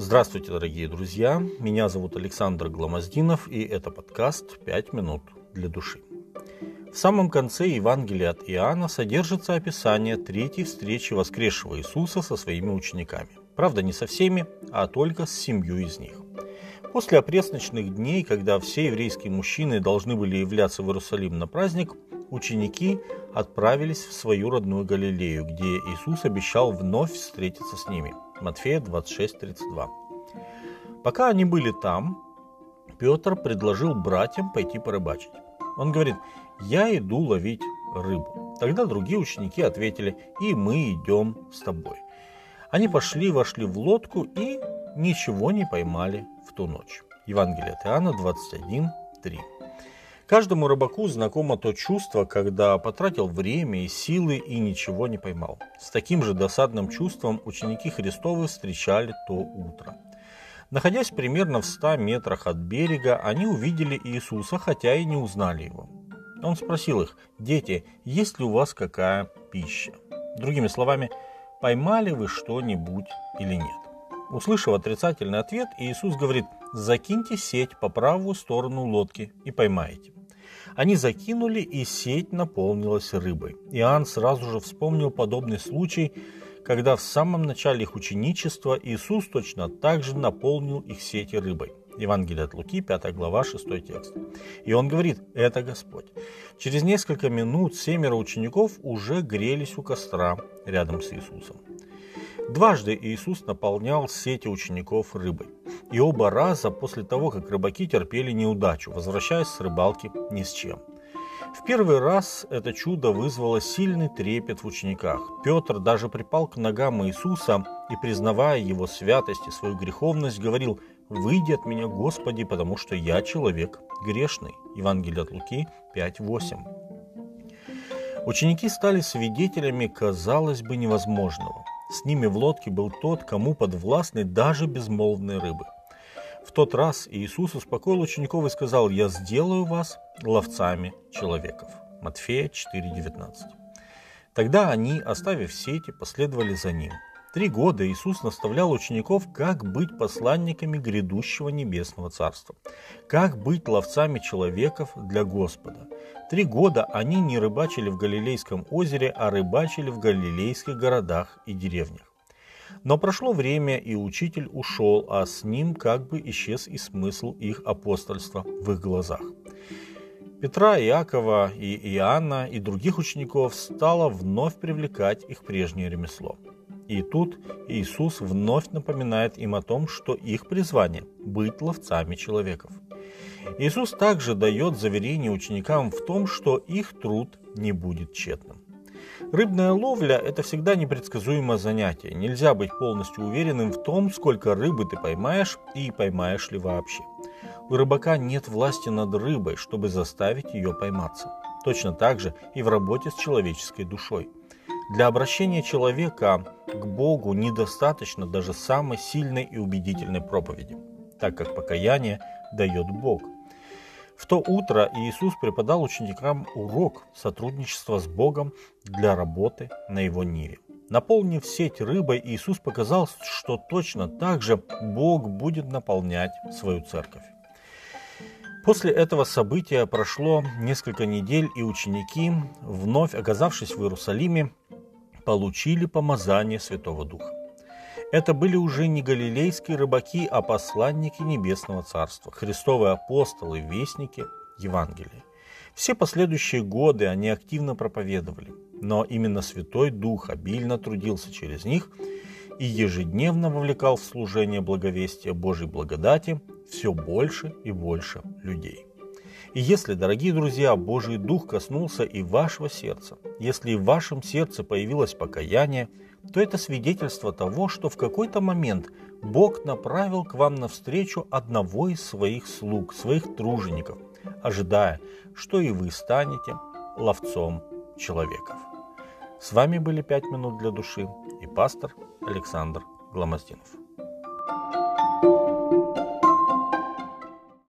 Здравствуйте, дорогие друзья! Меня зовут Александр Гламоздинов, и это подкаст «Пять минут для души». В самом конце Евангелия от Иоанна содержится описание третьей встречи воскресшего Иисуса со своими учениками. Правда, не со всеми, а только с семью из них. После опресночных дней, когда все еврейские мужчины должны были являться в Иерусалим на праздник, ученики отправились в свою родную Галилею, где Иисус обещал вновь встретиться с ними. Матфея 26:32. Пока они были там, Петр предложил братьям пойти порыбачить. Он говорит, я иду ловить рыбу. Тогда другие ученики ответили, и мы идем с тобой. Они пошли, вошли в лодку и ничего не поймали в ту ночь. Евангелие от Иоанна 21.3. Каждому рыбаку знакомо то чувство, когда потратил время и силы и ничего не поймал. С таким же досадным чувством ученики Христовы встречали то утро. Находясь примерно в 100 метрах от берега, они увидели Иисуса, хотя и не узнали его. Он спросил их, «Дети, есть ли у вас какая пища?» Другими словами, «Поймали вы что-нибудь или нет?» Услышав отрицательный ответ, Иисус говорит, «Закиньте сеть по правую сторону лодки и поймаете». Они закинули, и сеть наполнилась рыбой. Иоанн сразу же вспомнил подобный случай, когда в самом начале их ученичества Иисус точно так же наполнил их сети рыбой. Евангелие от Луки, 5 глава, 6 текст. И он говорит, это Господь. Через несколько минут семеро учеников уже грелись у костра рядом с Иисусом. Дважды Иисус наполнял сети учеников рыбой. И оба раза после того, как рыбаки терпели неудачу, возвращаясь с рыбалки ни с чем. В первый раз это чудо вызвало сильный трепет в учениках. Петр даже припал к ногам Иисуса и, признавая его святость и свою греховность, говорил «Выйди от меня, Господи, потому что я человек грешный». Евангелие от Луки 5.8. Ученики стали свидетелями, казалось бы, невозможного – с ними в лодке был тот, кому подвластны даже безмолвные рыбы. В тот раз Иисус успокоил учеников и сказал, «Я сделаю вас ловцами человеков». Матфея 4,19. Тогда они, оставив сети, последовали за ним. Три года Иисус наставлял учеников, как быть посланниками грядущего небесного царства, как быть ловцами человеков для Господа, Три года они не рыбачили в Галилейском озере, а рыбачили в галилейских городах и деревнях. Но прошло время, и учитель ушел, а с ним как бы исчез и смысл их апостольства в их глазах. Петра, Иакова и Иоанна и других учеников стало вновь привлекать их прежнее ремесло. И тут Иисус вновь напоминает им о том, что их призвание – быть ловцами человеков – Иисус также дает заверение ученикам в том, что их труд не будет тщетным. Рыбная ловля – это всегда непредсказуемое занятие. Нельзя быть полностью уверенным в том, сколько рыбы ты поймаешь и поймаешь ли вообще. У рыбака нет власти над рыбой, чтобы заставить ее пойматься. Точно так же и в работе с человеческой душой. Для обращения человека к Богу недостаточно даже самой сильной и убедительной проповеди, так как покаяние дает Бог – в то утро Иисус преподал ученикам урок сотрудничества с Богом для работы на его ниве. Наполнив сеть рыбой, Иисус показал, что точно так же Бог будет наполнять свою церковь. После этого события прошло несколько недель, и ученики, вновь оказавшись в Иерусалиме, получили помазание Святого Духа. Это были уже не галилейские рыбаки, а посланники Небесного Царства, христовые апостолы, вестники Евангелия. Все последующие годы они активно проповедовали, но именно Святой Дух обильно трудился через них и ежедневно вовлекал в служение благовестия Божьей благодати все больше и больше людей. И если, дорогие друзья, Божий Дух коснулся и вашего сердца, если в вашем сердце появилось покаяние – то это свидетельство того, что в какой-то момент Бог направил к вам навстречу одного из своих слуг, своих тружеников, ожидая, что и вы станете ловцом человеков. С вами были «Пять минут для души» и пастор Александр Гломоздинов.